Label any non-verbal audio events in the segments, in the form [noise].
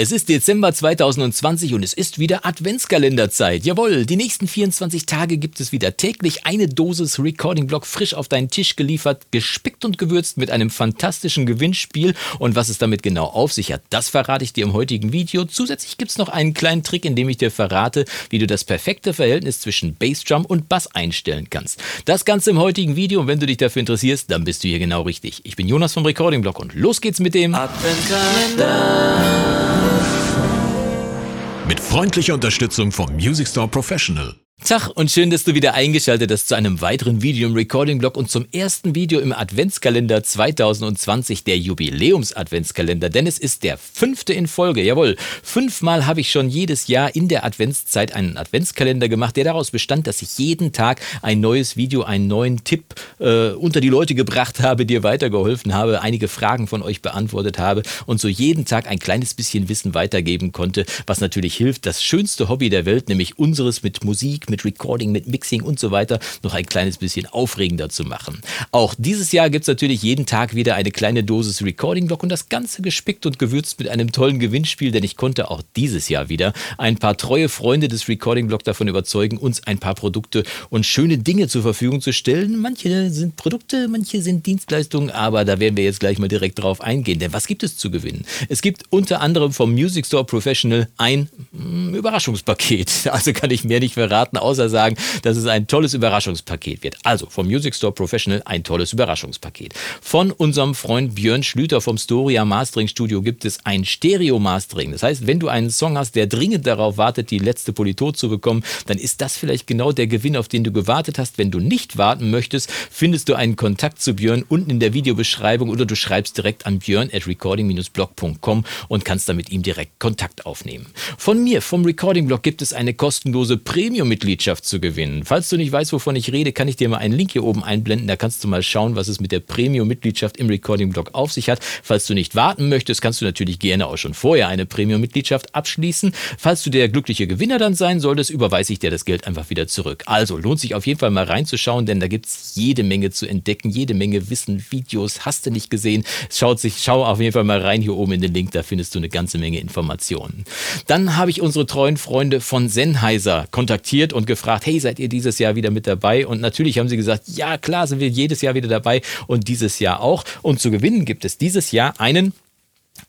Es ist Dezember 2020 und es ist wieder Adventskalenderzeit. Jawohl, die nächsten 24 Tage gibt es wieder täglich eine Dosis Recording Block frisch auf deinen Tisch geliefert, gespickt und gewürzt mit einem fantastischen Gewinnspiel. Und was es damit genau auf sich hat, das verrate ich dir im heutigen Video. Zusätzlich gibt es noch einen kleinen Trick, in dem ich dir verrate, wie du das perfekte Verhältnis zwischen Bassdrum und Bass einstellen kannst. Das Ganze im heutigen Video und wenn du dich dafür interessierst, dann bist du hier genau richtig. Ich bin Jonas vom Recording Block und los geht's mit dem Adventkalender. Mit freundlicher Unterstützung vom Music Store Professional. Tag und schön, dass du wieder eingeschaltet hast zu einem weiteren Video im Recording-Blog und zum ersten Video im Adventskalender 2020, der Jubiläums-Adventskalender, denn es ist der fünfte in Folge. Jawohl, fünfmal habe ich schon jedes Jahr in der Adventszeit einen Adventskalender gemacht, der daraus bestand, dass ich jeden Tag ein neues Video, einen neuen Tipp äh, unter die Leute gebracht habe, dir weitergeholfen habe, einige Fragen von euch beantwortet habe und so jeden Tag ein kleines bisschen Wissen weitergeben konnte, was natürlich hilft, das schönste Hobby der Welt, nämlich unseres mit Musik, mit Recording, mit Mixing und so weiter noch ein kleines bisschen aufregender zu machen. Auch dieses Jahr gibt es natürlich jeden Tag wieder eine kleine Dosis Recording-Block und das Ganze gespickt und gewürzt mit einem tollen Gewinnspiel, denn ich konnte auch dieses Jahr wieder ein paar treue Freunde des Recording-Block davon überzeugen, uns ein paar Produkte und schöne Dinge zur Verfügung zu stellen. Manche sind Produkte, manche sind Dienstleistungen, aber da werden wir jetzt gleich mal direkt drauf eingehen. Denn was gibt es zu gewinnen? Es gibt unter anderem vom Music Store Professional ein mm, Überraschungspaket. [laughs] Also kann ich mehr nicht verraten, außer sagen, dass es ein tolles Überraschungspaket wird. Also vom Music Store Professional ein tolles Überraschungspaket. Von unserem Freund Björn Schlüter vom Storia Mastering Studio gibt es ein Stereo Mastering. Das heißt, wenn du einen Song hast, der dringend darauf wartet, die letzte Politur zu bekommen, dann ist das vielleicht genau der Gewinn, auf den du gewartet hast. Wenn du nicht warten möchtest, findest du einen Kontakt zu Björn unten in der Videobeschreibung oder du schreibst direkt an björn at recording-blog.com und kannst dann mit ihm direkt Kontakt aufnehmen. Von mir, vom Recording Blog, gibt es eine kostenlose Premium-Mitgliedschaft Mitgliedschaft zu gewinnen. Falls du nicht weißt, wovon ich rede, kann ich dir mal einen Link hier oben einblenden. Da kannst du mal schauen, was es mit der Premium-Mitgliedschaft im Recording-Blog auf sich hat. Falls du nicht warten möchtest, kannst du natürlich gerne auch schon vorher eine Premium-Mitgliedschaft abschließen. Falls du der glückliche Gewinner dann sein solltest, überweise ich dir das Geld einfach wieder zurück. Also lohnt sich auf jeden Fall mal reinzuschauen, denn da gibt es jede Menge zu entdecken, jede Menge Wissen, Videos, hast du nicht gesehen. Schaut sich, schau auf jeden Fall mal rein hier oben in den Link, da findest du eine ganze Menge Informationen. Dann habe ich unsere treuen Freunde von Sennheiser kontaktiert und gefragt, hey, seid ihr dieses Jahr wieder mit dabei? Und natürlich haben sie gesagt, ja klar, sind wir jedes Jahr wieder dabei und dieses Jahr auch. Und zu gewinnen gibt es dieses Jahr einen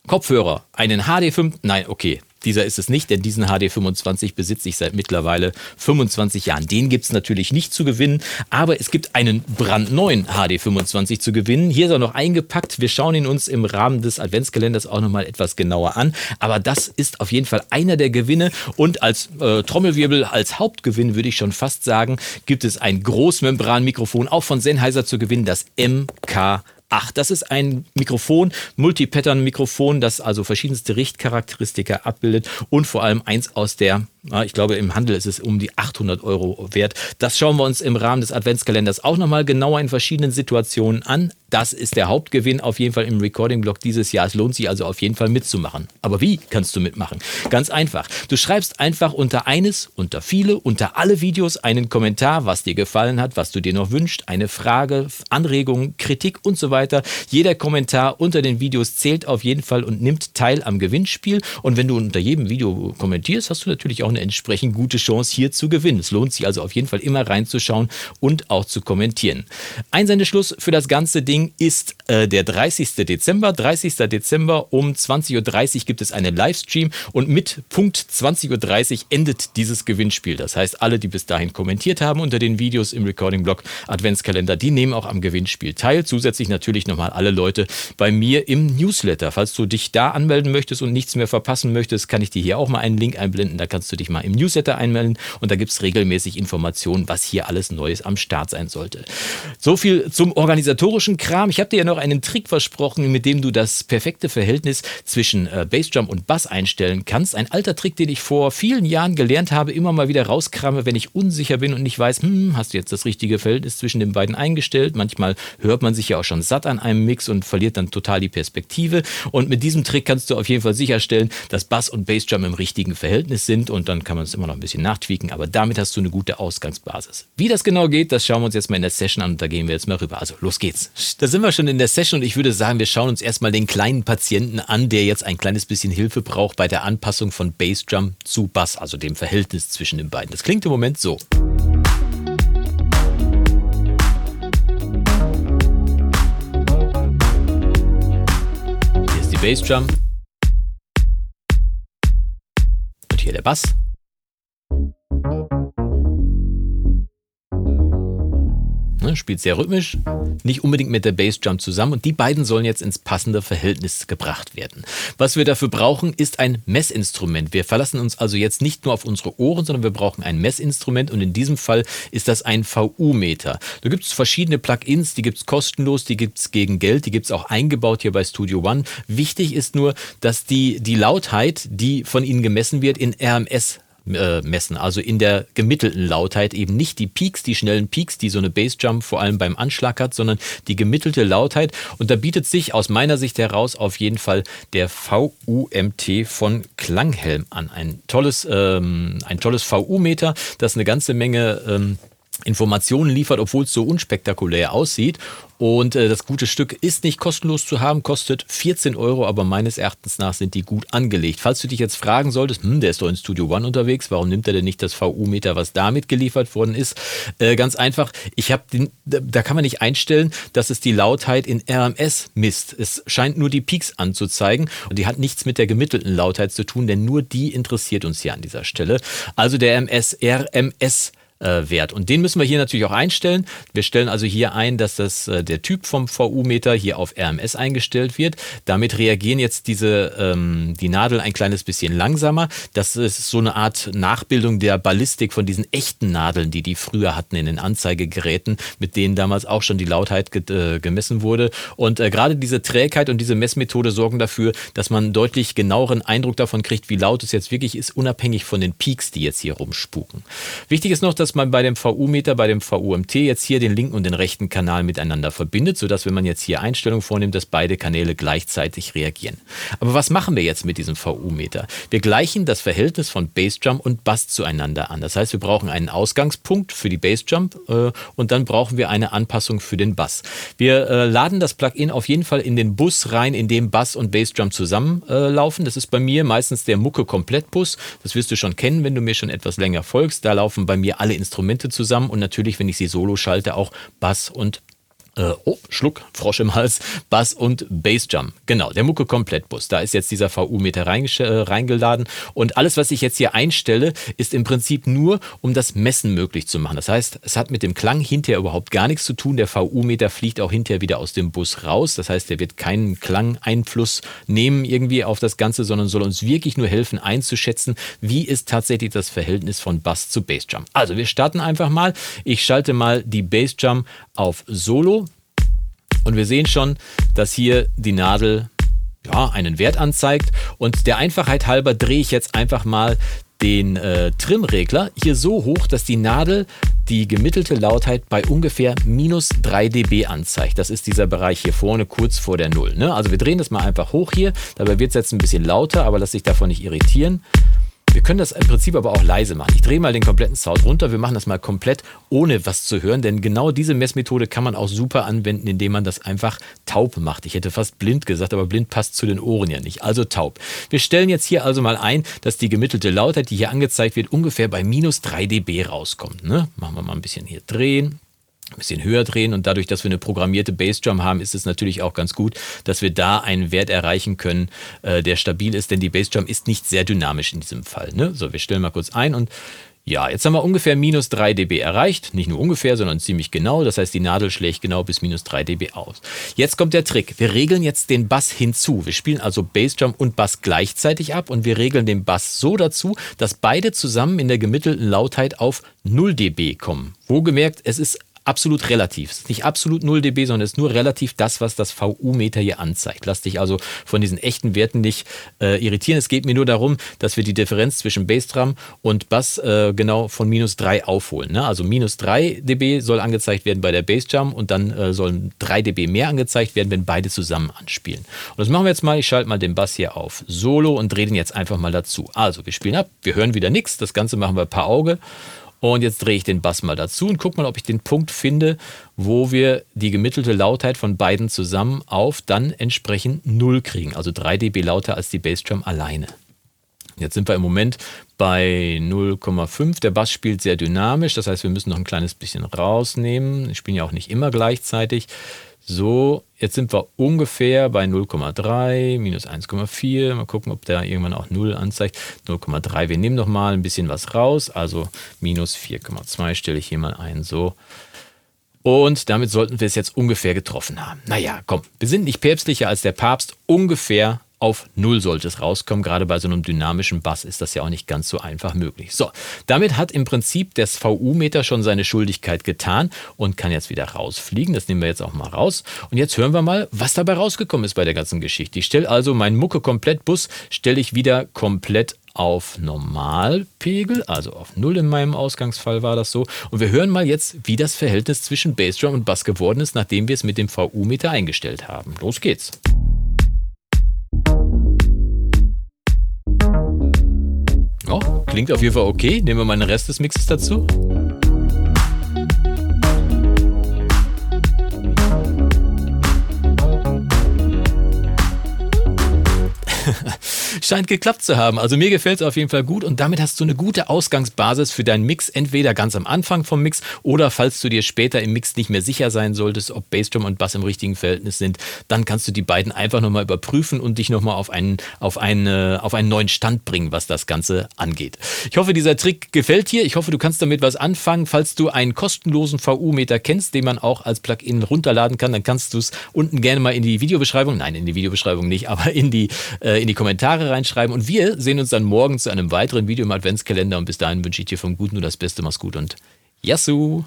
Kopfhörer, einen HD5, nein, okay, dieser ist es nicht, denn diesen HD25 besitze ich seit mittlerweile 25 Jahren. Den gibt es natürlich nicht zu gewinnen, aber es gibt einen brandneuen HD25 zu gewinnen. Hier ist er noch eingepackt. Wir schauen ihn uns im Rahmen des Adventskalenders auch nochmal etwas genauer an. Aber das ist auf jeden Fall einer der Gewinne. Und als äh, Trommelwirbel, als Hauptgewinn würde ich schon fast sagen, gibt es ein Großmembranmikrofon, auch von Sennheiser zu gewinnen, das MK Ach, das ist ein Mikrofon, Multipattern-Mikrofon, das also verschiedenste Richtcharakteristika abbildet und vor allem eins aus der ich glaube, im Handel ist es um die 800 Euro wert. Das schauen wir uns im Rahmen des Adventskalenders auch nochmal genauer in verschiedenen Situationen an. Das ist der Hauptgewinn auf jeden Fall im Recording-Blog dieses Jahr. Es lohnt sich also auf jeden Fall mitzumachen. Aber wie kannst du mitmachen? Ganz einfach. Du schreibst einfach unter eines, unter viele, unter alle Videos einen Kommentar, was dir gefallen hat, was du dir noch wünschst, eine Frage, Anregung, Kritik und so weiter. Jeder Kommentar unter den Videos zählt auf jeden Fall und nimmt teil am Gewinnspiel. Und wenn du unter jedem Video kommentierst, hast du natürlich auch auch eine entsprechend gute Chance hier zu gewinnen. Es lohnt sich also auf jeden Fall immer reinzuschauen und auch zu kommentieren. Einsendeschluss für das ganze Ding ist äh, der 30. Dezember. 30. Dezember um 20.30 Uhr gibt es einen Livestream und mit Punkt 20.30 Uhr endet dieses Gewinnspiel. Das heißt, alle, die bis dahin kommentiert haben unter den Videos im Recording-Blog Adventskalender, die nehmen auch am Gewinnspiel teil. Zusätzlich natürlich nochmal alle Leute bei mir im Newsletter. Falls du dich da anmelden möchtest und nichts mehr verpassen möchtest, kann ich dir hier auch mal einen Link einblenden. Da kannst du dich mal im Newsletter einmelden und da gibt es regelmäßig Informationen, was hier alles Neues am Start sein sollte. So viel zum organisatorischen Kram. Ich habe dir ja noch einen Trick versprochen, mit dem du das perfekte Verhältnis zwischen äh, Bassdrum und Bass einstellen kannst. Ein alter Trick, den ich vor vielen Jahren gelernt habe, immer mal wieder rauskrame, wenn ich unsicher bin und nicht weiß, hm, hast du jetzt das richtige Verhältnis zwischen den beiden eingestellt? Manchmal hört man sich ja auch schon satt an einem Mix und verliert dann total die Perspektive. Und mit diesem Trick kannst du auf jeden Fall sicherstellen, dass Bass und Bassdrum im richtigen Verhältnis sind und dann kann man es immer noch ein bisschen nachtweaken, aber damit hast du eine gute Ausgangsbasis. Wie das genau geht, das schauen wir uns jetzt mal in der Session an und da gehen wir jetzt mal rüber. Also los geht's. Da sind wir schon in der Session und ich würde sagen, wir schauen uns erstmal den kleinen Patienten an, der jetzt ein kleines bisschen Hilfe braucht bei der Anpassung von Bassdrum zu Bass, also dem Verhältnis zwischen den beiden. Das klingt im Moment so. Hier ist die Bassdrum. Und Ne, spielt sehr rhythmisch, nicht unbedingt mit der Bassjump zusammen und die beiden sollen jetzt ins passende Verhältnis gebracht werden. Was wir dafür brauchen, ist ein Messinstrument. Wir verlassen uns also jetzt nicht nur auf unsere Ohren, sondern wir brauchen ein Messinstrument und in diesem Fall ist das ein VU-Meter. Da gibt es verschiedene Plugins, die gibt es kostenlos, die gibt es gegen Geld, die gibt es auch eingebaut hier bei Studio One. Wichtig ist nur, dass die, die Lautheit, die von Ihnen gemessen wird, in RMS äh, messen. Also in der gemittelten Lautheit eben nicht die Peaks, die schnellen Peaks, die so eine Bassjump vor allem beim Anschlag hat, sondern die gemittelte Lautheit. Und da bietet sich aus meiner Sicht heraus auf jeden Fall der VUMT von Klanghelm an. Ein tolles, ähm, ein tolles VU-Meter, das eine ganze Menge ähm, Informationen liefert, obwohl es so unspektakulär aussieht. Und äh, das gute Stück ist nicht kostenlos zu haben, kostet 14 Euro, aber meines Erachtens nach sind die gut angelegt. Falls du dich jetzt fragen solltest, hm, der ist doch in Studio One unterwegs, warum nimmt er denn nicht das VU-Meter, was damit geliefert worden ist? Äh, ganz einfach, ich habe den, da kann man nicht einstellen, dass es die Lautheit in RMS misst. Es scheint nur die Peaks anzuzeigen und die hat nichts mit der gemittelten Lautheit zu tun, denn nur die interessiert uns hier an dieser Stelle. Also der MS, RMS äh, Wert. Und den müssen wir hier natürlich auch einstellen. Wir stellen also hier ein, dass das, äh, der Typ vom VU-Meter hier auf RMS eingestellt wird. Damit reagieren jetzt diese, ähm, die Nadel ein kleines bisschen langsamer. Das ist so eine Art Nachbildung der Ballistik von diesen echten Nadeln, die die früher hatten in den Anzeigegeräten, mit denen damals auch schon die Lautheit ge äh, gemessen wurde. Und äh, gerade diese Trägheit und diese Messmethode sorgen dafür, dass man deutlich genaueren Eindruck davon kriegt, wie laut es jetzt wirklich ist, unabhängig von den Peaks, die jetzt hier rumspuken. Wichtig ist noch, dass dass man bei dem VU-Meter, bei dem VUMT jetzt hier den linken und den rechten Kanal miteinander verbindet, sodass, wenn man jetzt hier Einstellungen vornimmt, dass beide Kanäle gleichzeitig reagieren. Aber was machen wir jetzt mit diesem VU-Meter? Wir gleichen das Verhältnis von Bassjump und Bass zueinander an. Das heißt, wir brauchen einen Ausgangspunkt für die Bassjump äh, und dann brauchen wir eine Anpassung für den Bass. Wir äh, laden das Plugin auf jeden Fall in den Bus rein, in dem Bass und Bassjump zusammenlaufen. Äh, das ist bei mir meistens der Mucke-Komplettbus. Das wirst du schon kennen, wenn du mir schon etwas länger folgst. Da laufen bei mir alle Instrumente zusammen und natürlich, wenn ich sie solo schalte, auch Bass und äh, oh, Schluck, Frosch im Hals, Bass und Bassjump. Genau, der Mucke Komplettbus. Da ist jetzt dieser VU-Meter äh, reingeladen. Und alles, was ich jetzt hier einstelle, ist im Prinzip nur, um das Messen möglich zu machen. Das heißt, es hat mit dem Klang hinterher überhaupt gar nichts zu tun. Der VU-Meter fliegt auch hinterher wieder aus dem Bus raus. Das heißt, der wird keinen Klangeinfluss nehmen irgendwie auf das Ganze, sondern soll uns wirklich nur helfen einzuschätzen, wie ist tatsächlich das Verhältnis von Bass zu Bassjump. Also wir starten einfach mal. Ich schalte mal die Bassjump auf Solo. Und wir sehen schon, dass hier die Nadel ja, einen Wert anzeigt. Und der Einfachheit halber drehe ich jetzt einfach mal den äh, Trimregler hier so hoch, dass die Nadel die gemittelte Lautheit bei ungefähr minus 3 dB anzeigt. Das ist dieser Bereich hier vorne kurz vor der Null. Ne? Also wir drehen das mal einfach hoch hier. Dabei wird es jetzt ein bisschen lauter, aber lass dich davon nicht irritieren. Wir können das im Prinzip aber auch leise machen. Ich drehe mal den kompletten Sound runter. Wir machen das mal komplett ohne was zu hören, denn genau diese Messmethode kann man auch super anwenden, indem man das einfach taub macht. Ich hätte fast blind gesagt, aber blind passt zu den Ohren ja nicht. Also taub. Wir stellen jetzt hier also mal ein, dass die gemittelte Lautheit, die hier angezeigt wird, ungefähr bei minus 3 dB rauskommt. Ne? Machen wir mal ein bisschen hier drehen ein bisschen höher drehen und dadurch, dass wir eine programmierte Bassdrum haben, ist es natürlich auch ganz gut, dass wir da einen Wert erreichen können, äh, der stabil ist, denn die Bassdrum ist nicht sehr dynamisch in diesem Fall. Ne? So, wir stellen mal kurz ein und ja, jetzt haben wir ungefähr minus 3 dB erreicht. Nicht nur ungefähr, sondern ziemlich genau. Das heißt, die Nadel schlägt genau bis minus 3 dB aus. Jetzt kommt der Trick. Wir regeln jetzt den Bass hinzu. Wir spielen also Bassdrum und Bass gleichzeitig ab und wir regeln den Bass so dazu, dass beide zusammen in der gemittelten Lautheit auf 0 dB kommen. Wohlgemerkt, es ist absolut relativ. Es ist nicht absolut 0 dB, sondern es ist nur relativ das, was das VU-Meter hier anzeigt. Lass dich also von diesen echten Werten nicht äh, irritieren. Es geht mir nur darum, dass wir die Differenz zwischen Bassdrum und Bass äh, genau von minus 3 aufholen. Ne? Also minus 3 dB soll angezeigt werden bei der Bassdrum und dann äh, sollen 3 dB mehr angezeigt werden, wenn beide zusammen anspielen. Und das machen wir jetzt mal. Ich schalte mal den Bass hier auf Solo und drehe den jetzt einfach mal dazu. Also wir spielen ab, wir hören wieder nichts. Das Ganze machen wir per Auge. Und jetzt drehe ich den Bass mal dazu und gucke mal, ob ich den Punkt finde, wo wir die gemittelte Lautheit von beiden zusammen auf dann entsprechend 0 kriegen. Also 3 dB lauter als die Bassdrum alleine. Jetzt sind wir im Moment bei 0,5. Der Bass spielt sehr dynamisch, das heißt, wir müssen noch ein kleines bisschen rausnehmen. Wir spielen ja auch nicht immer gleichzeitig. So, jetzt sind wir ungefähr bei 0,3, minus 1,4. Mal gucken, ob der irgendwann auch 0 anzeigt. 0,3. Wir nehmen noch mal ein bisschen was raus. Also minus 4,2 stelle ich hier mal ein. So. Und damit sollten wir es jetzt ungefähr getroffen haben. Naja, komm, wir sind nicht päpstlicher als der Papst. Ungefähr auf Null sollte es rauskommen. Gerade bei so einem dynamischen Bass ist das ja auch nicht ganz so einfach möglich. So, damit hat im Prinzip das VU-Meter schon seine Schuldigkeit getan und kann jetzt wieder rausfliegen. Das nehmen wir jetzt auch mal raus. Und jetzt hören wir mal, was dabei rausgekommen ist bei der ganzen Geschichte. Ich stelle also meinen Mucke-Komplett-Bus, stelle ich wieder komplett auf Normalpegel, also auf Null in meinem Ausgangsfall war das so. Und wir hören mal jetzt, wie das Verhältnis zwischen Bassdrum und Bass geworden ist, nachdem wir es mit dem VU-Meter eingestellt haben. Los geht's. Klingt auf jeden Fall okay. Nehmen wir mal den Rest des Mixes dazu. [laughs] scheint geklappt zu haben. Also mir gefällt es auf jeden Fall gut und damit hast du eine gute Ausgangsbasis für deinen Mix, entweder ganz am Anfang vom Mix oder falls du dir später im Mix nicht mehr sicher sein solltest, ob Bassdrum und Bass im richtigen Verhältnis sind, dann kannst du die beiden einfach nochmal überprüfen und dich nochmal auf einen, auf, eine, auf einen neuen Stand bringen, was das Ganze angeht. Ich hoffe, dieser Trick gefällt dir. Ich hoffe, du kannst damit was anfangen. Falls du einen kostenlosen VU-Meter kennst, den man auch als Plugin runterladen kann, dann kannst du es unten gerne mal in die Videobeschreibung, nein, in die Videobeschreibung nicht, aber in die, äh, in die Kommentare reinschreiben. Und wir sehen uns dann morgen zu einem weiteren Video im Adventskalender. Und bis dahin wünsche ich dir vom Guten nur das Beste. Mach's gut und Yassou!